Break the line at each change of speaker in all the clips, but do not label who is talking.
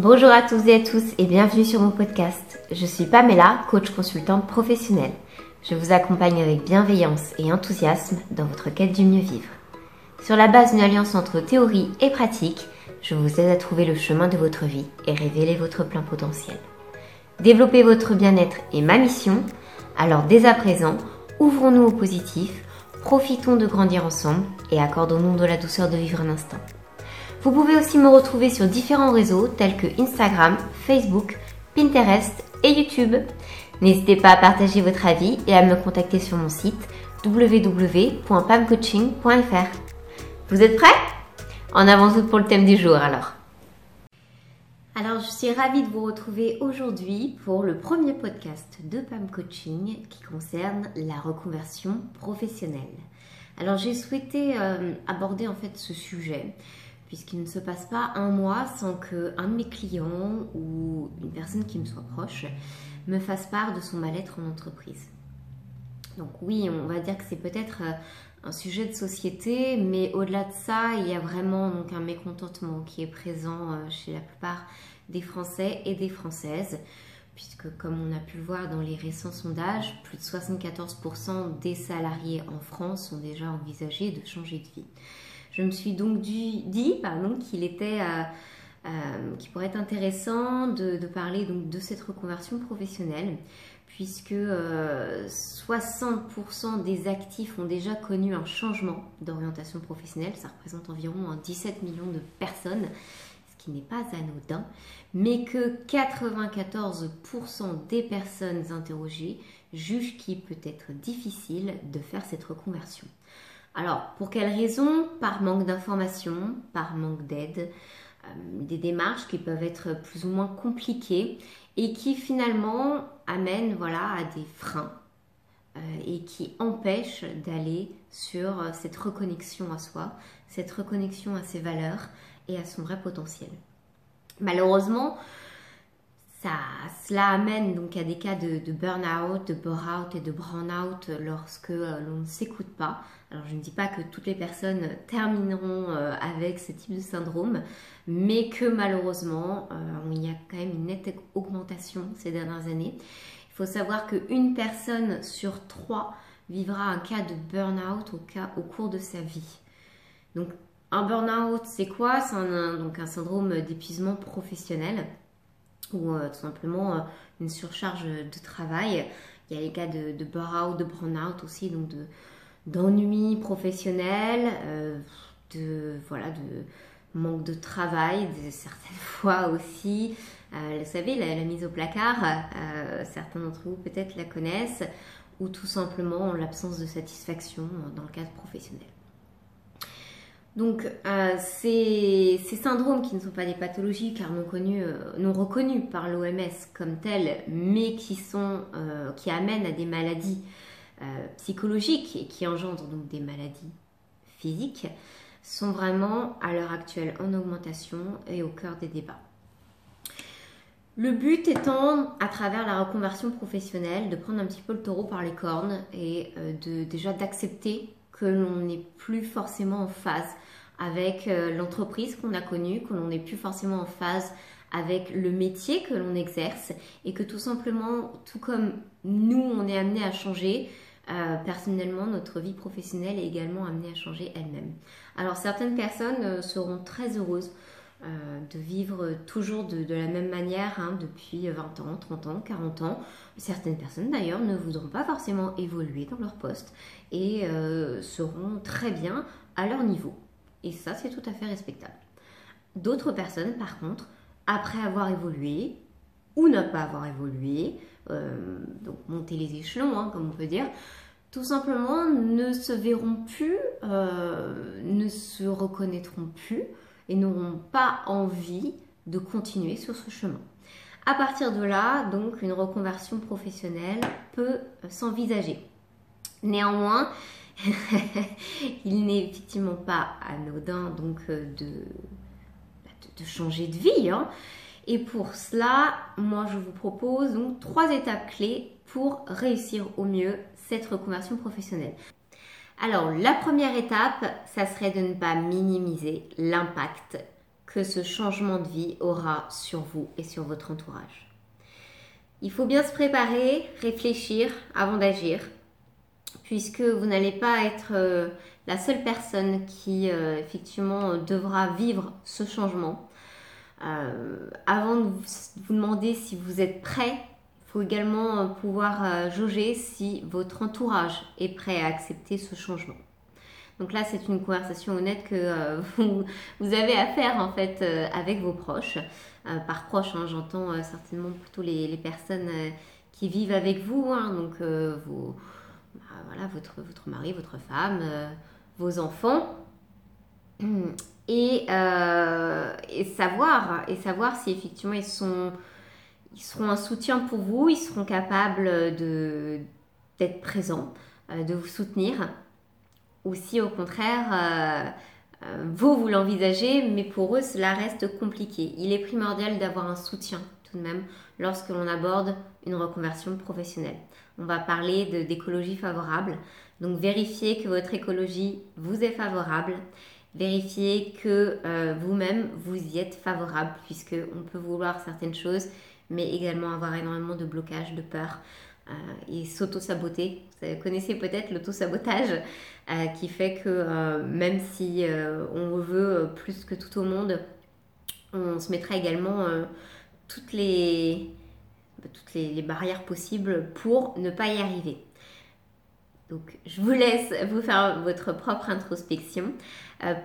Bonjour à tous et à tous et bienvenue sur mon podcast. Je suis Pamela, coach consultante professionnelle. Je vous accompagne avec bienveillance et enthousiasme dans votre quête du mieux vivre. Sur la base d'une alliance entre théorie et pratique, je vous aide à trouver le chemin de votre vie et révéler votre plein potentiel. Développer votre bien-être est ma mission, alors dès à présent, ouvrons-nous au positif, profitons de grandir ensemble et accordons-nous de la douceur de vivre un instant. Vous pouvez aussi me retrouver sur différents réseaux tels que Instagram, Facebook, Pinterest et YouTube. N'hésitez pas à partager votre avis et à me contacter sur mon site www.pamcoaching.fr. Vous êtes prêts? En avance pour le thème du jour alors. Alors, je suis ravie de vous retrouver aujourd'hui pour le premier podcast de PAM Coaching qui concerne la reconversion professionnelle. Alors, j'ai souhaité euh, aborder en fait ce sujet puisqu'il ne se passe pas un mois sans que un de mes clients ou une personne qui me soit proche me fasse part de son mal-être en entreprise. Donc oui, on va dire que c'est peut-être euh, un sujet de société, mais au-delà de ça, il y a vraiment un mécontentement qui est présent euh, chez la plupart des Français et des Françaises, puisque comme on a pu le voir dans les récents sondages, plus de 74% des salariés en France ont déjà envisagé de changer de vie. Je me suis donc dit qu'il était, euh, euh, pourrait être intéressant de, parler de cette reconversion professionnelle, puisque 60% euh, des actifs ont déjà connu un changement d'orientation professionnelle. Ça représente environ 17 millions de personnes, ce qui n'est pas anodin, mais que 94% des personnes interrogées jugent qu'il peut être difficile de faire cette reconversion. Alors, pour quelles raisons Par manque d'informations, par manque d'aide, euh, des démarches qui peuvent être plus ou moins compliquées et qui finalement amènent voilà, à des freins euh, et qui empêchent d'aller sur euh, cette reconnexion à soi, cette reconnexion à ses valeurs et à son vrai potentiel. Malheureusement, ça, cela amène donc à des cas de, burn-out, de bore-out et de burn-out lorsque euh, l'on ne s'écoute pas. Alors je ne dis pas que toutes les personnes termineront euh, avec ce type de syndrome, mais que malheureusement, euh, il y a quand même une nette augmentation ces dernières années. Il faut savoir qu'une personne sur trois vivra un cas de burn-out au, au cours de sa vie. Donc un burn-out, c'est quoi? C'est un syndrome d'épuisement professionnel ou euh, tout simplement euh, une surcharge de travail. Il y a les cas de, de burn-out, de burn-out aussi, donc de, d'ennui professionnel, euh, de, voilà, de manque de travail, de, certaines fois aussi. vous savez, la, la, mise au placard, certains d'entre vous peut-être la connaissent, ou tout simplement l'absence de satisfaction dans le cadre professionnel. Donc, euh, ces, syndromes qui ne sont pas des pathologies car non, connues, euh, non reconnus par l'OMS comme tels, mais euh, qui amènent à des maladies psychologiques et qui engendrent donc des maladies physiques, sont vraiment à l'heure actuelle en augmentation et au cœur des débats. Le but étant, à travers la reconversion professionnelle, de prendre un petit peu le taureau par les cornes et déjà d'accepter que l'on n'est plus forcément en phase avec euh, l'entreprise qu'on a connue, que l'on n'est plus forcément en phase avec le métier que l'on exerce et que tout simplement, tout comme nous, on est amené à changer, euh, personnellement, notre vie professionnelle est également amenée à changer elle-même. Alors certaines personnes euh, seront très heureuses de vivre toujours de, la même manière hein, depuis 20 ans, 30 ans, 40 ans. Certaines personnes d'ailleurs ne voudront pas forcément évoluer dans leur poste et seront très bien à leur niveau. Et ça, c'est tout à fait respectable. D'autres personnes, par contre, après avoir évolué ou ne pas avoir évolué, euh, donc monter les échelons, hein, comme on peut dire, tout simplement ne se verront plus, euh, ne se reconnaîtront plus et n'auront pas envie de continuer sur ce chemin. À partir de là, donc, une reconversion professionnelle peut s'envisager. Néanmoins, il n'est effectivement pas anodin donc euh, bah, de, changer de vie. Hein. Et pour cela, moi je vous propose donc trois étapes clés pour réussir au mieux cette reconversion professionnelle. Alors la première étape, ça serait de ne pas minimiser l'impact que ce changement de vie aura sur vous et sur votre entourage. Il faut bien se préparer, réfléchir avant d'agir, puisque vous n'allez pas être euh, la seule personne qui euh, effectivement devra vivre ce changement. Euh, avant de vous, demander si vous êtes prêt, il faut également pouvoir jauger si votre entourage est prêt à accepter ce changement. Donc là, c'est une conversation honnête que euh, vous, avez à faire en fait euh, avec vos proches. Euh, par proches, hein, j'entends certainement plutôt les, personnes qui vivent avec vous, hein. donc bah, voilà, votre, mari, votre femme, vos enfants. Et, et, savoir, et savoir si effectivement ils, sont, ils seront un soutien pour vous, ils seront capables d'être présents, de vous soutenir ou si au contraire, euh, euh, vous, vous l'envisagez, mais pour eux, cela reste compliqué. Il est primordial d'avoir un soutien tout de même lorsque l'on aborde une reconversion professionnelle. On va parler d'écologie favorable. Donc vérifiez que votre écologie vous est favorable. Vérifiez que euh, vous-même vous y êtes favorable, puisque on peut vouloir certaines choses, mais également avoir énormément de blocages, de peur. Euh, et s'auto-saboter. Vous connaissez peut-être l'auto-sabotage euh, qui fait que même si on veut plus que tout au monde, on se mettra également toutes, les, toutes les, barrières possibles pour ne pas y arriver. Donc, je vous laisse vous faire votre propre introspection.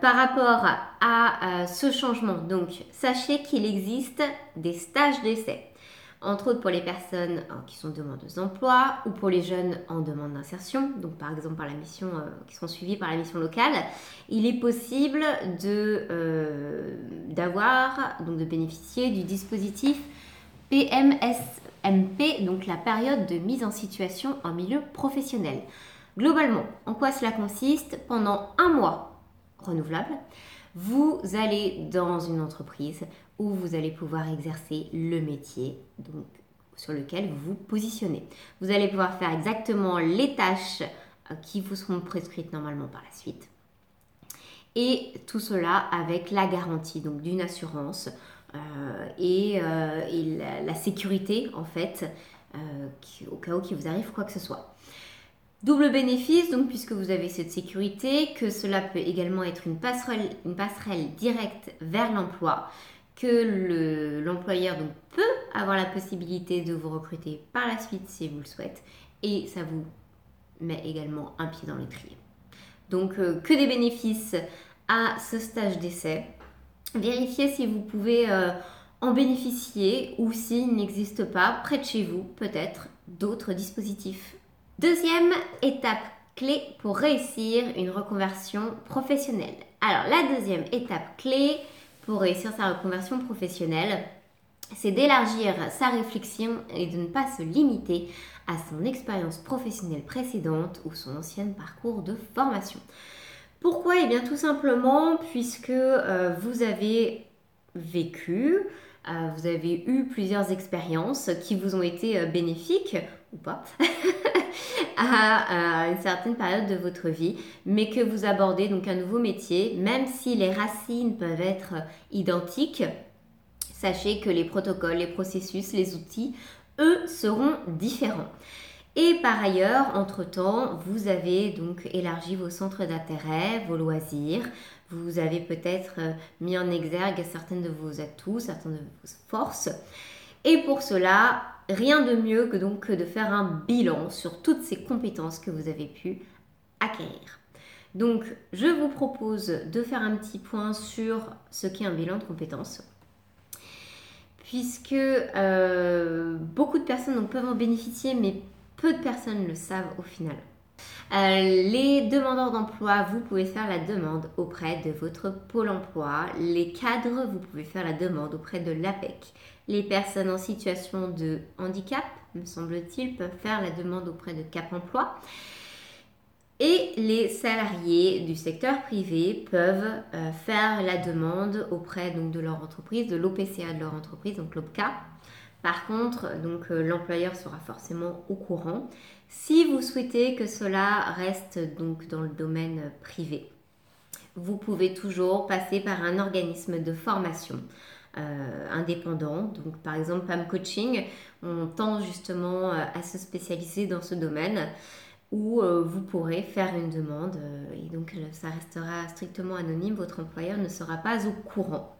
par rapport à ce changement, donc, sachez qu'il existe des stages d'essai entre autres pour les personnes euh, qui sont demandeuses d'emploi ou pour les jeunes en demande d'insertion, donc par exemple par la mission, euh, qui sont suivis par la mission locale, il est possible euh, d'avoir, donc de bénéficier du dispositif PMSMP, donc la période de mise en situation en milieu professionnel. Globalement, en quoi cela consiste? Pendant un mois renouvelable, vous allez dans une entreprise où vous allez pouvoir exercer le métier sur lequel vous vous positionnez. Vous allez pouvoir faire exactement les tâches euh, qui vous seront prescrites normalement par la suite. Et tout cela avec la garantie donc d'une assurance euh, et, euh, la, sécurité en fait au cas où il vous arrive quoi que ce soit. Double bénéfice, donc puisque vous avez cette sécurité, que cela peut également être une passerelle, une passerelle directe vers l'emploi, que l'employeur peut avoir la possibilité de vous recruter par la suite si vous le souhaitez, et ça vous met également un pied dans l'étrier. Donc euh, que des bénéfices à ce stage d'essai. Vérifiez si vous pouvez euh, en bénéficier ou s'il n'existe pas près de chez vous peut-être d'autres dispositifs Deuxième étape clé pour réussir une reconversion professionnelle. Alors la deuxième étape clé pour réussir sa reconversion professionnelle, c'est d'élargir sa réflexion et de ne pas se limiter à son expérience professionnelle précédente ou son ancien parcours de formation. Pourquoi? Eh bien tout simplement puisque euh, vous avez vécu, euh, vous avez eu plusieurs expériences qui vous ont été euh, bénéfiques ou pas à, une certaine période de votre vie, mais que vous abordez donc un nouveau métier, même si les racines peuvent être identiques, sachez que les protocoles, les processus, les outils, eux, seront différents. Et par ailleurs, entre-temps, vous avez donc élargi vos centres d'intérêt, vos loisirs, vous avez peut-être euh, mis en exergue certaines de vos atouts, certaines de vos forces. Et pour cela, rien de mieux que donc de faire un bilan sur toutes ces compétences que vous avez pu acquérir. Donc, je vous propose de faire un petit point sur ce qu'est un bilan de compétences. Puisque euh, beaucoup de personnes peuvent en bénéficier, mais peu de personnes le savent au final. Euh, les demandeurs d'emploi, vous pouvez faire la demande auprès de votre pôle emploi. Les cadres, vous pouvez faire la demande auprès de l'APEC. Les personnes en situation de handicap, me semble-t-il, peuvent faire la demande auprès de Cap Emploi. Et les salariés du secteur privé peuvent euh, faire la demande auprès donc, de leur entreprise, de l'OPCA de leur entreprise, donc l'OPCA. Par contre, donc euh, l'employeur sera forcément au courant. Si vous souhaitez que cela reste donc dans le domaine privé, vous pouvez toujours passer par un organisme de formation. Euh, indépendant. Donc par exemple PAM Coaching, on tend justement euh, à se spécialiser dans ce domaine où euh, vous pourrez faire une demande et donc ça restera strictement anonyme, votre employeur ne sera pas au courant.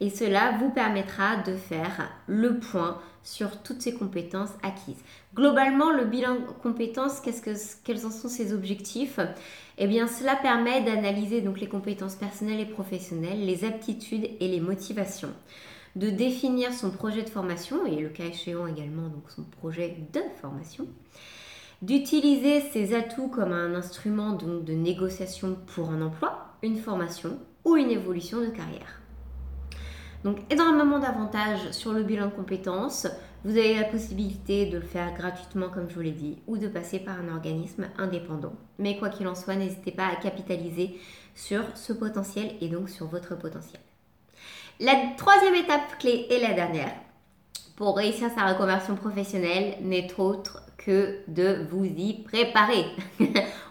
Et cela vous permettra de faire le point sur toutes ces compétences acquises. Globalement, le bilan compétences, quels en sont ses objectifs? Eh bien, cela permet d'analyser les compétences personnelles et professionnelles, les aptitudes et les motivations, de définir son projet de formation et le cas échéant également donc son projet de formation, d'utiliser ses atouts comme un instrument donc de négociation pour un emploi, une formation ou une évolution de carrière. Donc énormément d'avantages sur le bilan de compétences. Vous avez la possibilité de le faire gratuitement comme je vous l'ai dit ou de passer par un organisme indépendant. Mais quoi qu'il en soit, n'hésitez pas à capitaliser sur ce potentiel et donc sur votre potentiel. La troisième étape clé et la dernière pour réussir sa reconversion professionnelle n'est autre que de vous y préparer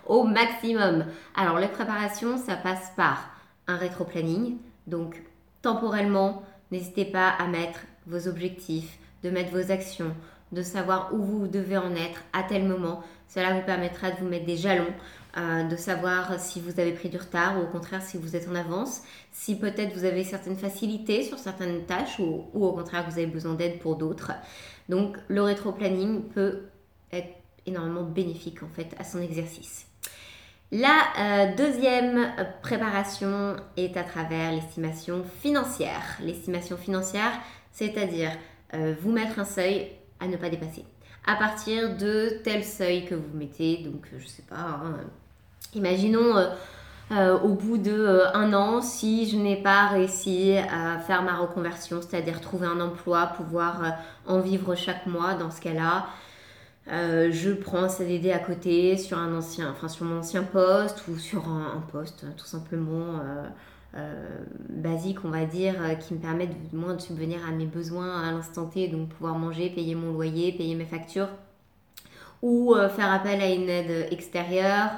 au maximum. Alors les préparations, ça passe par un rétro-planning, donc temporellement, n'hésitez pas à mettre vos objectifs, de mettre vos actions, de savoir où vous devez en être à tel moment. Cela vous permettra de vous mettre des jalons, euh, de savoir si vous avez pris du retard ou au contraire si vous êtes en avance, si peut-être vous avez certaines facilités sur certaines tâches ou, ou au contraire vous avez besoin d'aide pour d'autres. Donc le rétro-planning peut énormément bénéfique en fait à son exercice. La euh, deuxième préparation est à travers l'estimation financière. L'estimation financière, c'est-à-dire euh, vous mettre un seuil à ne pas dépasser. À partir de tel seuil que vous mettez, donc je sais pas, hein, imaginons euh, au bout de un an, si je n'ai pas réussi à faire ma reconversion, c'est-à-dire trouver un emploi, pouvoir en vivre chaque mois dans ce cas-là, euh, je prends un CDD à côté sur un ancien, mon ancien poste ou sur un, poste tout simplement euh, euh, basique, on va dire, qui me permet de de subvenir à mes besoins à l'instant T, donc pouvoir manger, payer mon loyer, payer mes factures, ou faire appel à une aide extérieure,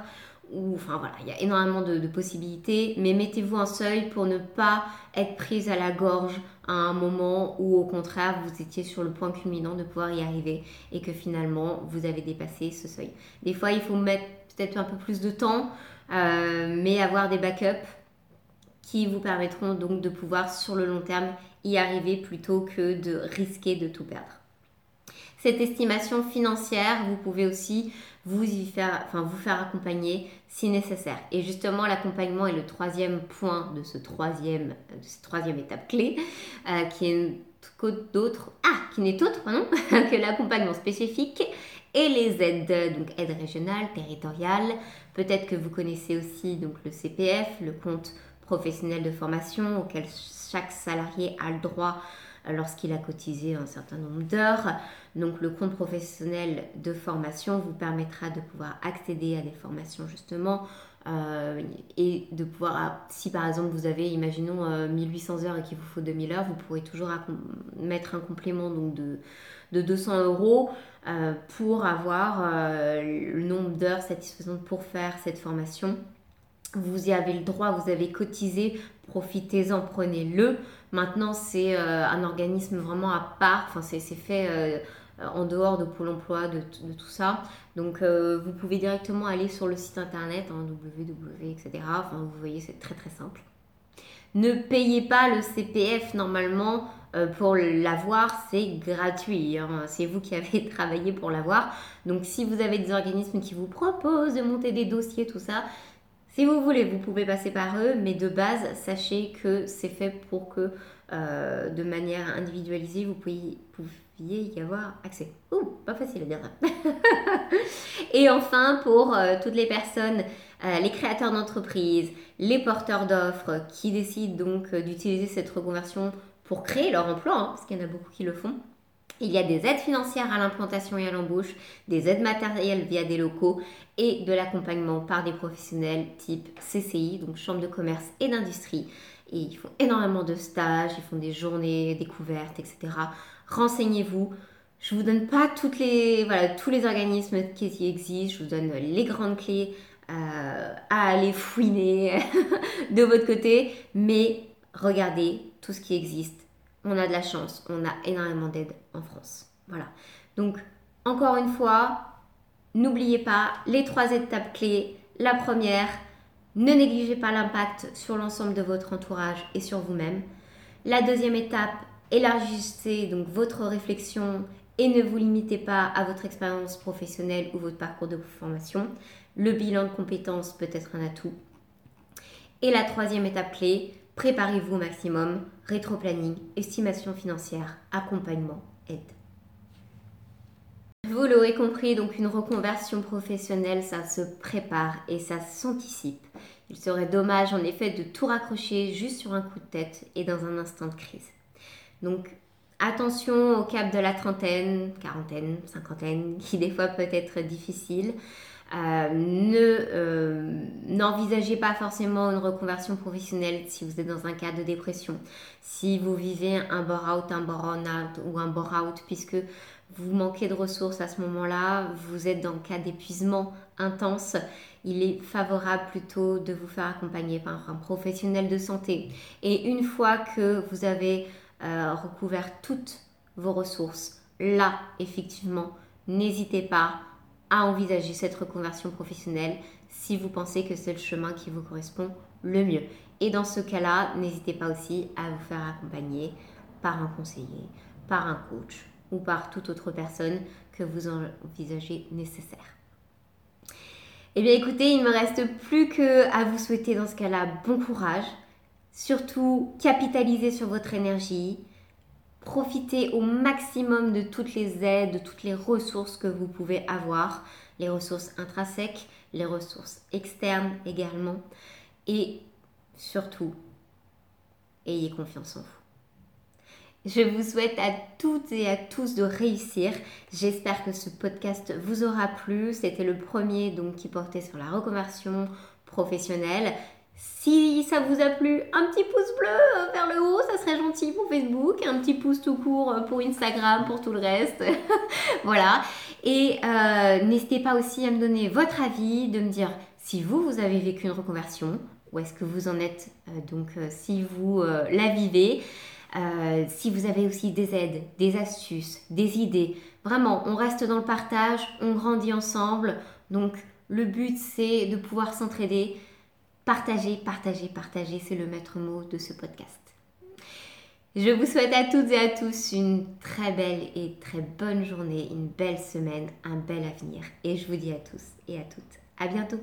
enfin voilà, il y a énormément de, possibilités, mais mettez-vous un seuil pour ne pas être prise à la gorge à un moment où au contraire vous étiez sur le point culminant de pouvoir y arriver et que finalement vous avez dépassé ce seuil. Des fois il faut mettre peut-être un peu plus de temps, euh, mais avoir des backups qui vous permettront donc de pouvoir sur le long terme y arriver plutôt que de risquer de tout perdre. Cette estimation financière, vous pouvez aussi vous y faire, enfin, vous faire accompagner si nécessaire. Et justement, l'accompagnement est le troisième point de, ce troisième, de cette troisième étape clé, euh, qui est ah, qui n'est autre que l'accompagnement spécifique et les aides, donc aides régionales, territoriales. Peut-être que vous connaissez aussi donc le CPF, le compte professionnel de formation auquel chaque salarié a le droit lorsqu'il a cotisé un certain nombre d'heures. Donc le compte professionnel de formation vous permettra de pouvoir accéder à des formations justement euh, et de pouvoir, si par exemple vous avez, imaginons, 1800 euh, heures et qu'il vous faut 2000 heures, vous pourrez toujours mettre un complément de, de 200 euros euh, pour avoir le nombre d'heures satisfaisantes pour faire cette formation. Vous y avez le droit, vous avez cotisé, profitez-en, prenez-le. Maintenant, c'est un organisme vraiment à part, enfin, c'est fait euh, en dehors de Pôle emploi, de, tout ça. Donc euh, vous pouvez directement aller sur le site internet, hein, www, etc. Enfin, vous voyez, c'est très très simple. Ne payez pas le CPF normalement euh, pour l'avoir, c'est gratuit. Hein. C'est vous qui avez travaillé pour l'avoir. Donc si vous avez des organismes qui vous proposent de monter des dossiers, tout ça, si vous voulez, vous pouvez passer par eux, mais de base, sachez que c'est fait pour que de manière individualisée, vous pouvez, y avoir accès. Ouh, pas facile à dire ça. et enfin, pour euh, toutes les personnes, euh, les créateurs d'entreprises, les porteurs d'offres qui décident donc euh, d'utiliser cette reconversion pour créer leur emploi, hein, parce qu'il y en a beaucoup qui le font. Il y a des aides financières à l'implantation et à l'embauche, des aides matérielles via des locaux et de l'accompagnement par des professionnels type CCI, donc Chambre de commerce et d'industrie. Et ils font énormément de stages, ils font des journées découvertes, etc renseignez-vous. Je vous donne pas tous les organismes qui existent, je vous donne les grandes clés à aller fouiner de votre côté, mais regardez tout ce qui existe. On a de la chance, on a énormément d'aide en France. Voilà. Donc, encore une fois, n'oubliez pas les trois étapes clés. La première, ne négligez pas l'impact sur l'ensemble de votre entourage et sur vous-même. La deuxième étape, élargissez donc votre réflexion et ne vous limitez pas à votre expérience professionnelle ou votre parcours de formation. Le bilan de compétences peut être un atout. Et la troisième étape clé, préparez-vous au maximum, rétro-planning, estimation financière, accompagnement, aide. Vous l'aurez compris, donc une reconversion professionnelle, ça se prépare et ça s'anticipe. Il serait dommage en effet de tout raccrocher juste sur un coup de tête et dans un instant de crise. Donc attention au cap de la trentaine, quarantaine, cinquantaine, qui des fois peut être difficile. Euh, ne euh, n'envisagez pas forcément une reconversion professionnelle si vous êtes dans un cas de dépression, si vous vivez un bore-out, un burn-out ou un bore-out, puisque vous manquez de ressources à ce moment-là, vous êtes dans le cas d'épuisement intense, il est favorable plutôt de vous faire accompagner par un professionnel de santé. Et une fois que vous avez euh, recouvert toutes vos ressources, là, effectivement, n'hésitez pas à envisager cette reconversion professionnelle si vous pensez que c'est le chemin qui vous correspond le mieux. Et dans ce cas-là, n'hésitez pas aussi à vous faire accompagner par un conseiller, par un coach ou par toute autre personne que vous envisagez nécessaire. Eh bien écoutez, il ne me reste plus que vous souhaiter dans ce cas-là bon courage. Surtout, capitalisez sur votre énergie. Profitez au maximum de toutes les aides, de toutes les ressources que vous pouvez avoir, les ressources intrinsèques, les ressources externes également. Et surtout, ayez confiance en vous. Je vous souhaite à toutes et à tous de réussir. J'espère que ce podcast vous aura plu. C'était le premier donc qui portait sur la reconversion professionnelle. Si ça vous a plu, un petit pouce bleu vers le haut, ça serait gentil pour Facebook, un petit pouce tout court pour Instagram, pour tout le reste. voilà. Et euh, n'hésitez pas aussi à me donner votre avis, de me dire si vous, vous avez vécu une reconversion, ou est-ce que vous en êtes, euh, donc euh, si vous la vivez. Euh, si vous avez aussi des aides, des astuces, des idées, vraiment, on reste dans le partage, on grandit ensemble. Donc, le but, c'est de pouvoir s'entraider. Partager, partager, partager, c'est le maître mot de ce podcast. Je vous souhaite à toutes et à tous une très belle et très bonne journée, une belle semaine, un bel avenir. Et je vous dis à tous et à toutes, à bientôt.